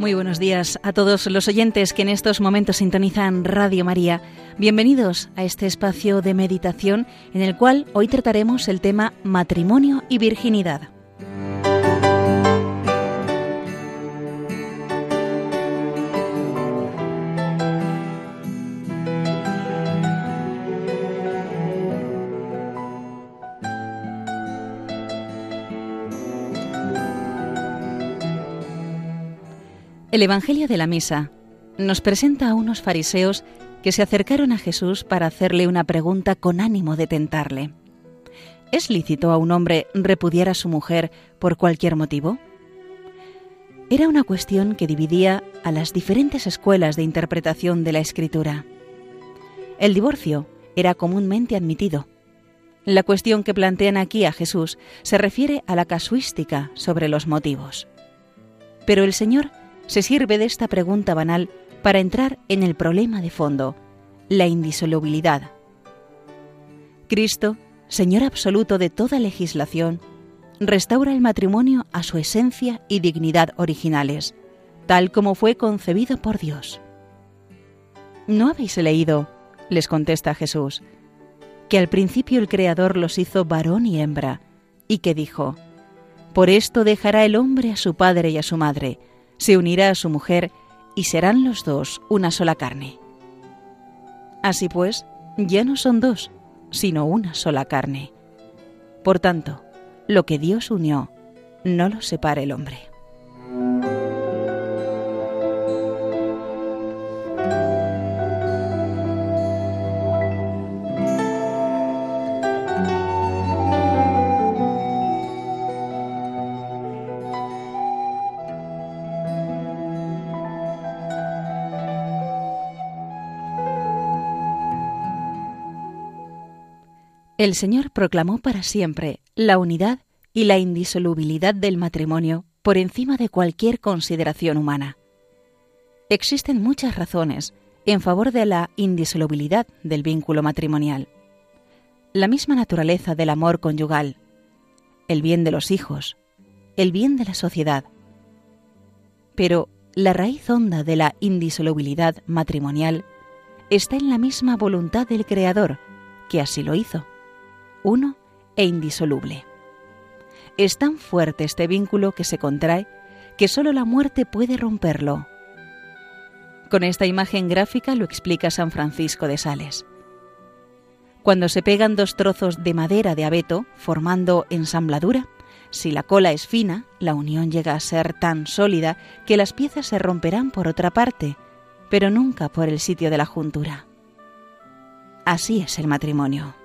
Muy buenos días a todos los oyentes que en estos momentos sintonizan Radio María. Bienvenidos a este espacio de meditación en el cual hoy trataremos el tema matrimonio y virginidad. El Evangelio de la Misa nos presenta a unos fariseos que se acercaron a Jesús para hacerle una pregunta con ánimo de tentarle. ¿Es lícito a un hombre repudiar a su mujer por cualquier motivo? Era una cuestión que dividía a las diferentes escuelas de interpretación de la escritura. El divorcio era comúnmente admitido. La cuestión que plantean aquí a Jesús se refiere a la casuística sobre los motivos. Pero el Señor se sirve de esta pregunta banal para entrar en el problema de fondo, la indisolubilidad. Cristo, Señor absoluto de toda legislación, restaura el matrimonio a su esencia y dignidad originales, tal como fue concebido por Dios. ¿No habéis leído, les contesta Jesús, que al principio el Creador los hizo varón y hembra, y que dijo, Por esto dejará el hombre a su padre y a su madre, se unirá a su mujer y serán los dos una sola carne. Así pues, ya no son dos, sino una sola carne. Por tanto, lo que Dios unió, no lo separe el hombre. El Señor proclamó para siempre la unidad y la indisolubilidad del matrimonio por encima de cualquier consideración humana. Existen muchas razones en favor de la indisolubilidad del vínculo matrimonial. La misma naturaleza del amor conyugal, el bien de los hijos, el bien de la sociedad. Pero la raíz honda de la indisolubilidad matrimonial está en la misma voluntad del Creador, que así lo hizo uno e indisoluble. Es tan fuerte este vínculo que se contrae que sólo la muerte puede romperlo. Con esta imagen gráfica lo explica San Francisco de Sales. Cuando se pegan dos trozos de madera de abeto formando ensambladura, si la cola es fina, la unión llega a ser tan sólida que las piezas se romperán por otra parte, pero nunca por el sitio de la juntura. Así es el matrimonio.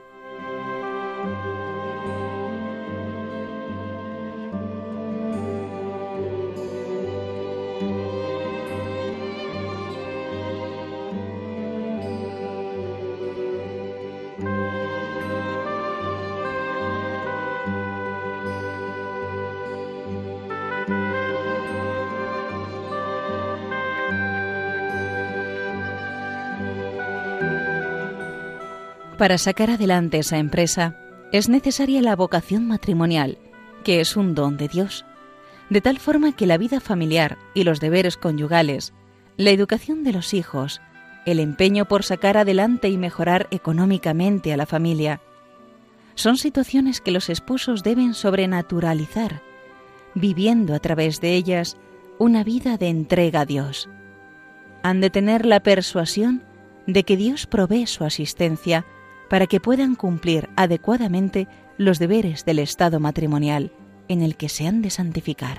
Para sacar adelante esa empresa es necesaria la vocación matrimonial, que es un don de Dios, de tal forma que la vida familiar y los deberes conyugales, la educación de los hijos, el empeño por sacar adelante y mejorar económicamente a la familia, son situaciones que los esposos deben sobrenaturalizar, viviendo a través de ellas una vida de entrega a Dios. Han de tener la persuasión de que Dios provee su asistencia para que puedan cumplir adecuadamente los deberes del estado matrimonial en el que se han de santificar.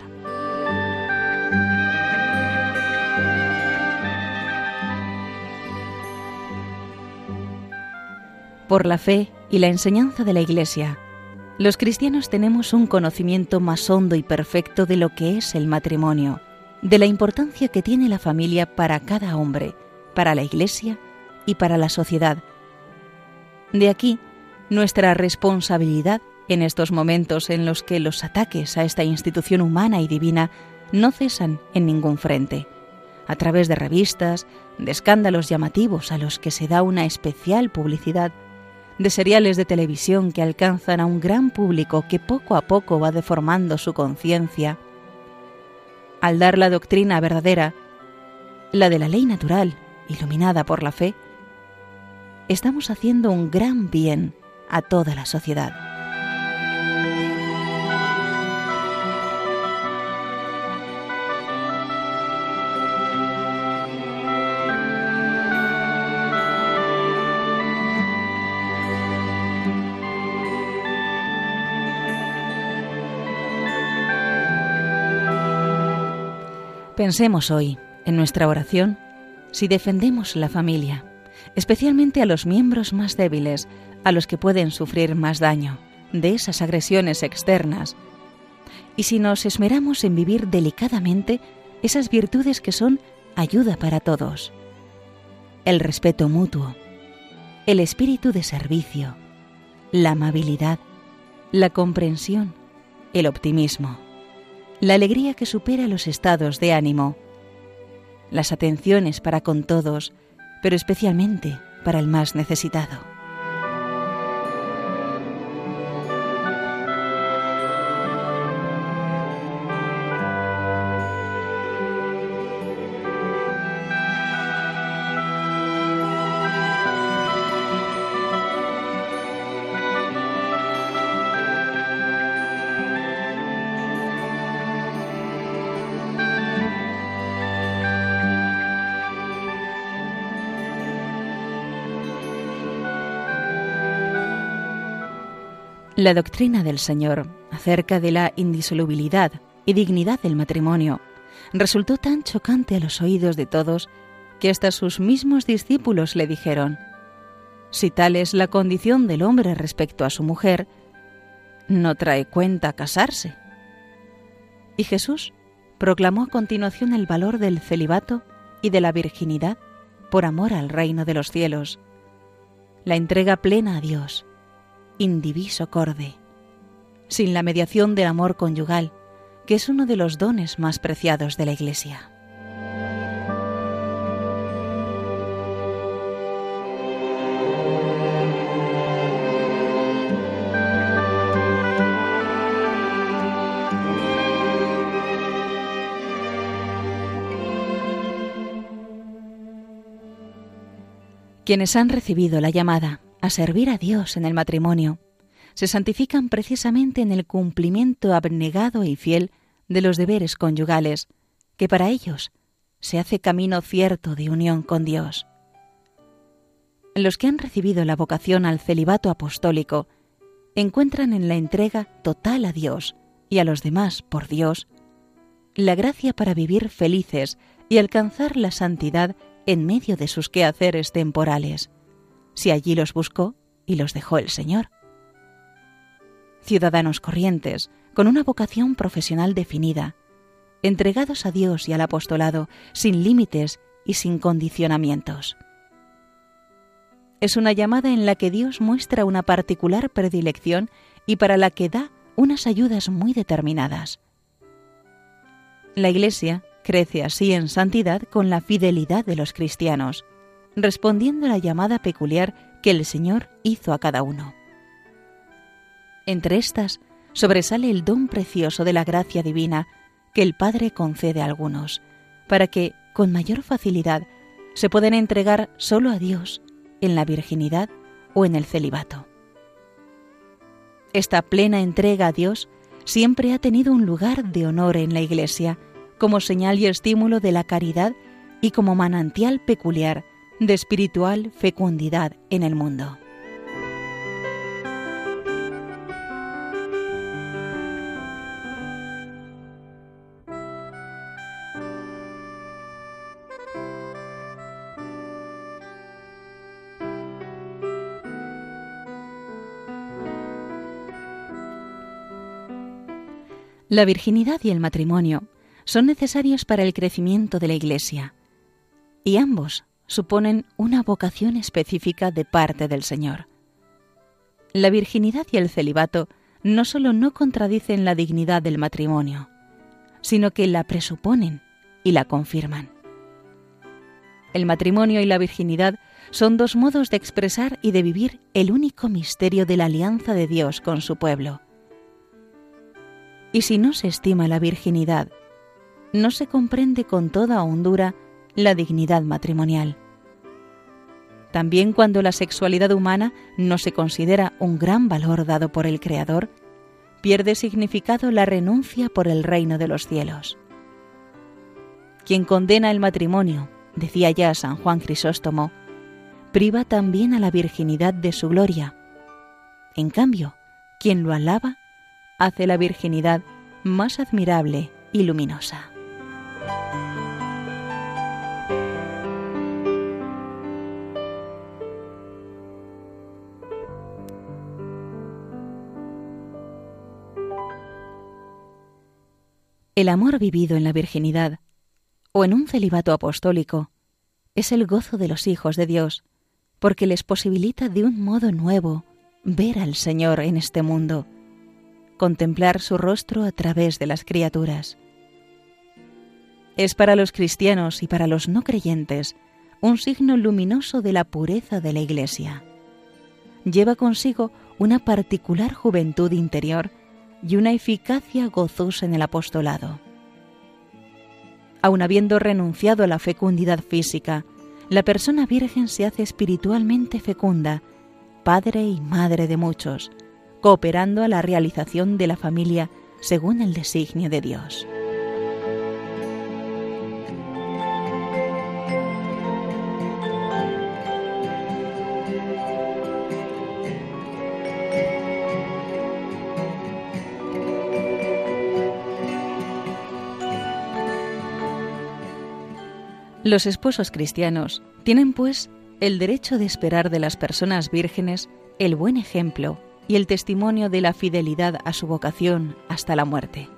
Por la fe y la enseñanza de la Iglesia, los cristianos tenemos un conocimiento más hondo y perfecto de lo que es el matrimonio, de la importancia que tiene la familia para cada hombre, para la Iglesia y para la sociedad, de aquí nuestra responsabilidad en estos momentos en los que los ataques a esta institución humana y divina no cesan en ningún frente, a través de revistas, de escándalos llamativos a los que se da una especial publicidad, de seriales de televisión que alcanzan a un gran público que poco a poco va deformando su conciencia. al dar la doctrina verdadera, la de la ley natural, iluminada por la fe, estamos haciendo un gran bien a toda la sociedad. Pensemos hoy, en nuestra oración, si defendemos la familia, especialmente a los miembros más débiles, a los que pueden sufrir más daño de esas agresiones externas, y si nos esmeramos en vivir delicadamente esas virtudes que son ayuda para todos, el respeto mutuo, el espíritu de servicio, la amabilidad, la comprensión, el optimismo la alegría que supera los estados de ánimo, las atenciones para con todos, pero especialmente para el más necesitado. La doctrina del Señor acerca de la indisolubilidad y dignidad del matrimonio. Resultó tan chocante a los oídos de todos que hasta sus mismos discípulos le dijeron, si tal es la condición del hombre respecto a su mujer, no trae cuenta casarse. Y Jesús proclamó a continuación el valor del celibato y de la virginidad por amor al reino de los cielos, la entrega plena a Dios, indiviso corde, sin la mediación del amor conyugal, que es uno de los dones más preciados de la Iglesia. Quienes han recibido la llamada a servir a Dios en el matrimonio, se santifican precisamente en el cumplimiento abnegado y fiel de los deberes conyugales, que para ellos se hace camino cierto de unión con Dios. Los que han recibido la vocación al celibato apostólico encuentran en la entrega total a Dios y a los demás por Dios la gracia para vivir felices y alcanzar la santidad en medio de sus quehaceres temporales si allí los buscó y los dejó el Señor. Ciudadanos corrientes, con una vocación profesional definida, entregados a Dios y al apostolado, sin límites y sin condicionamientos. Es una llamada en la que Dios muestra una particular predilección y para la que da unas ayudas muy determinadas. La Iglesia crece así en santidad con la fidelidad de los cristianos, respondiendo a la llamada peculiar que el Señor hizo a cada uno. Entre estas sobresale el don precioso de la gracia divina que el Padre concede a algunos, para que, con mayor facilidad, se puedan entregar solo a Dios en la virginidad o en el celibato. Esta plena entrega a Dios siempre ha tenido un lugar de honor en la Iglesia, como señal y estímulo de la caridad y como manantial peculiar de espiritual fecundidad en el mundo. La virginidad y el matrimonio son necesarios para el crecimiento de la Iglesia, y ambos suponen una vocación específica de parte del Señor. La virginidad y el celibato no solo no contradicen la dignidad del matrimonio, sino que la presuponen y la confirman. El matrimonio y la virginidad son dos modos de expresar y de vivir el único misterio de la alianza de Dios con su pueblo. Y si no se estima la virginidad, no se comprende con toda hondura la dignidad matrimonial. También cuando la sexualidad humana no se considera un gran valor dado por el Creador, pierde significado la renuncia por el reino de los cielos. Quien condena el matrimonio, decía ya San Juan Crisóstomo, priva también a la virginidad de su gloria. En cambio, quien lo alaba, hace la virginidad más admirable y luminosa. El amor vivido en la virginidad o en un celibato apostólico es el gozo de los hijos de Dios, porque les posibilita de un modo nuevo ver al Señor en este mundo, contemplar su rostro a través de las criaturas. Es para los cristianos y para los no creyentes un signo luminoso de la pureza de la Iglesia. Lleva consigo una particular juventud interior y una eficacia gozosa en el apostolado. Aun habiendo renunciado a la fecundidad física, la persona virgen se hace espiritualmente fecunda, padre y madre de muchos, cooperando a la realización de la familia según el designio de Dios. Los esposos cristianos tienen, pues, el derecho de esperar de las personas vírgenes el buen ejemplo y el testimonio de la fidelidad a su vocación hasta la muerte.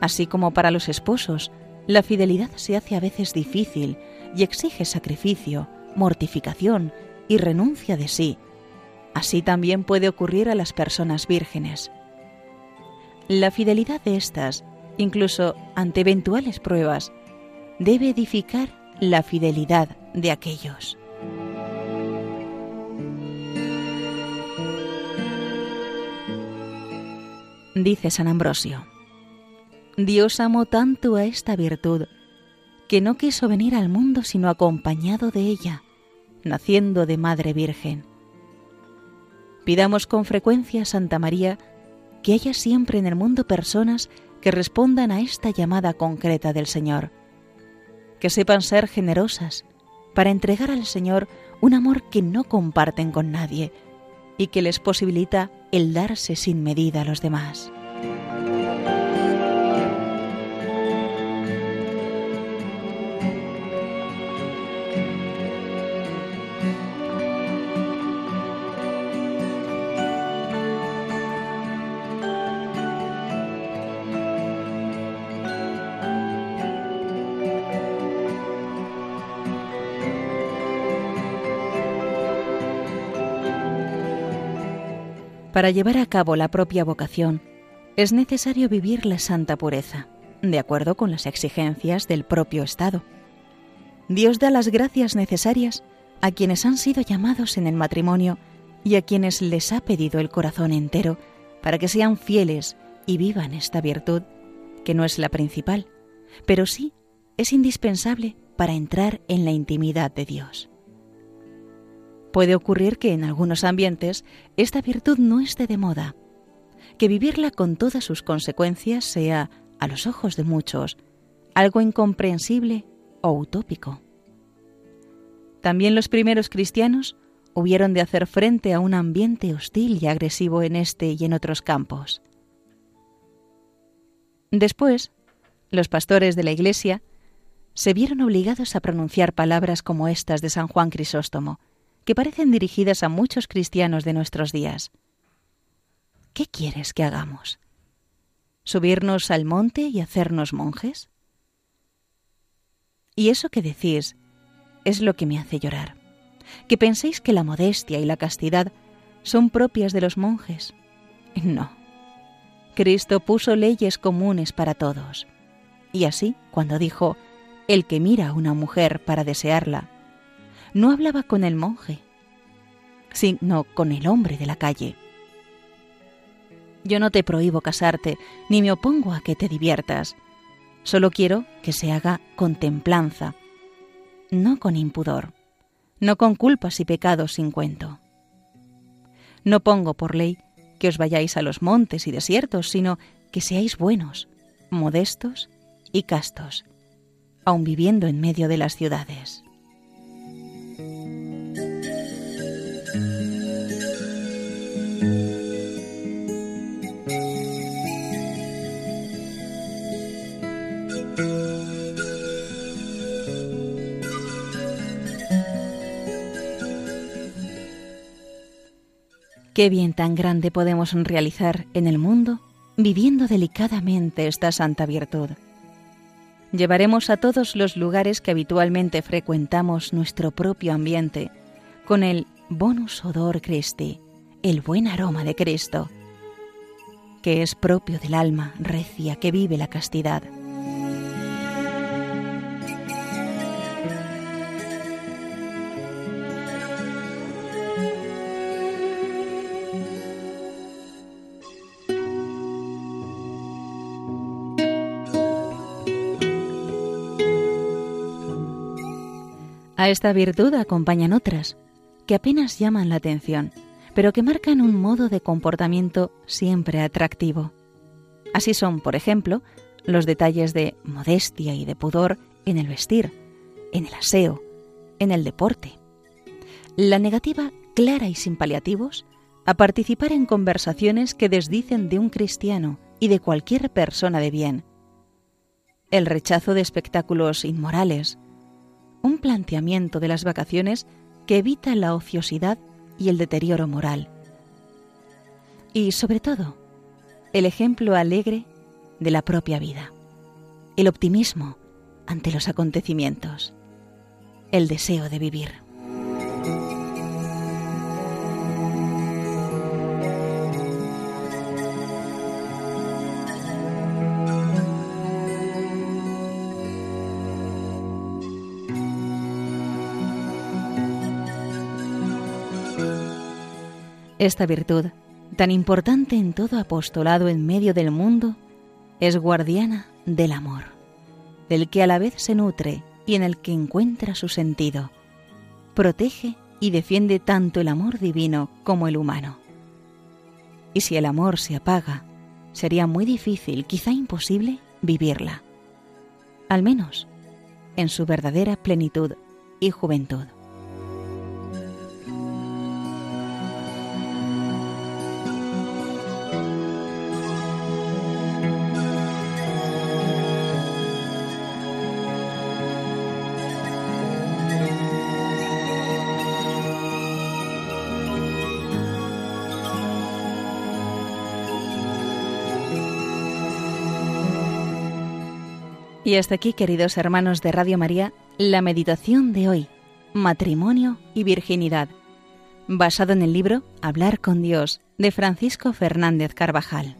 Así como para los esposos, la fidelidad se hace a veces difícil y exige sacrificio, mortificación y renuncia de sí. Así también puede ocurrir a las personas vírgenes. La fidelidad de estas, incluso ante eventuales pruebas, debe edificar la fidelidad de aquellos. Dice San Ambrosio, Dios amó tanto a esta virtud que no quiso venir al mundo sino acompañado de ella, naciendo de Madre Virgen. Pidamos con frecuencia a Santa María que haya siempre en el mundo personas que respondan a esta llamada concreta del Señor que sepan ser generosas para entregar al Señor un amor que no comparten con nadie y que les posibilita el darse sin medida a los demás. Para llevar a cabo la propia vocación, es necesario vivir la santa pureza, de acuerdo con las exigencias del propio Estado. Dios da las gracias necesarias a quienes han sido llamados en el matrimonio y a quienes les ha pedido el corazón entero para que sean fieles y vivan esta virtud, que no es la principal, pero sí es indispensable para entrar en la intimidad de Dios. Puede ocurrir que en algunos ambientes esta virtud no esté de moda, que vivirla con todas sus consecuencias sea, a los ojos de muchos, algo incomprensible o utópico. También los primeros cristianos hubieron de hacer frente a un ambiente hostil y agresivo en este y en otros campos. Después, los pastores de la Iglesia se vieron obligados a pronunciar palabras como estas de San Juan Crisóstomo, que parecen dirigidas a muchos cristianos de nuestros días. ¿Qué quieres que hagamos? ¿Subirnos al monte y hacernos monjes? Y eso que decís es lo que me hace llorar, que penséis que la modestia y la castidad son propias de los monjes. No. Cristo puso leyes comunes para todos. Y así, cuando dijo, el que mira a una mujer para desearla, no hablaba con el monje, sino con el hombre de la calle. Yo no te prohíbo casarte, ni me opongo a que te diviertas, Solo quiero que se haga con templanza, no con impudor, no con culpas y pecados sin cuento. No pongo por ley que os vayáis a los montes y desiertos, sino que seáis buenos, modestos y castos, aun viviendo en medio de las ciudades. Qué bien tan grande podemos realizar en el mundo viviendo delicadamente esta santa virtud. Llevaremos a todos los lugares que habitualmente frecuentamos nuestro propio ambiente con el bonus odor Christi, el buen aroma de Cristo, que es propio del alma recia que vive la castidad. Esta virtud acompañan otras, que apenas llaman la atención, pero que marcan un modo de comportamiento siempre atractivo. Así son, por ejemplo, los detalles de modestia y de pudor en el vestir, en el aseo, en el deporte. La negativa clara y sin paliativos a participar en conversaciones que desdicen de un cristiano y de cualquier persona de bien. El rechazo de espectáculos inmorales, un planteamiento de las vacaciones que evita la ociosidad y el deterioro moral. Y sobre todo, el ejemplo alegre de la propia vida, el optimismo ante los acontecimientos, el deseo de vivir. Esta virtud, tan importante en todo apostolado en medio del mundo, es guardiana del amor, del que a la vez se nutre y en el que encuentra su sentido. Protege y defiende tanto el amor divino como el humano. Y si el amor se apaga, sería muy difícil, quizá imposible, vivirla. Al menos en su verdadera plenitud y juventud. Y hasta aquí, queridos hermanos de Radio María, la meditación de hoy, matrimonio y virginidad, basado en el libro Hablar con Dios de Francisco Fernández Carvajal.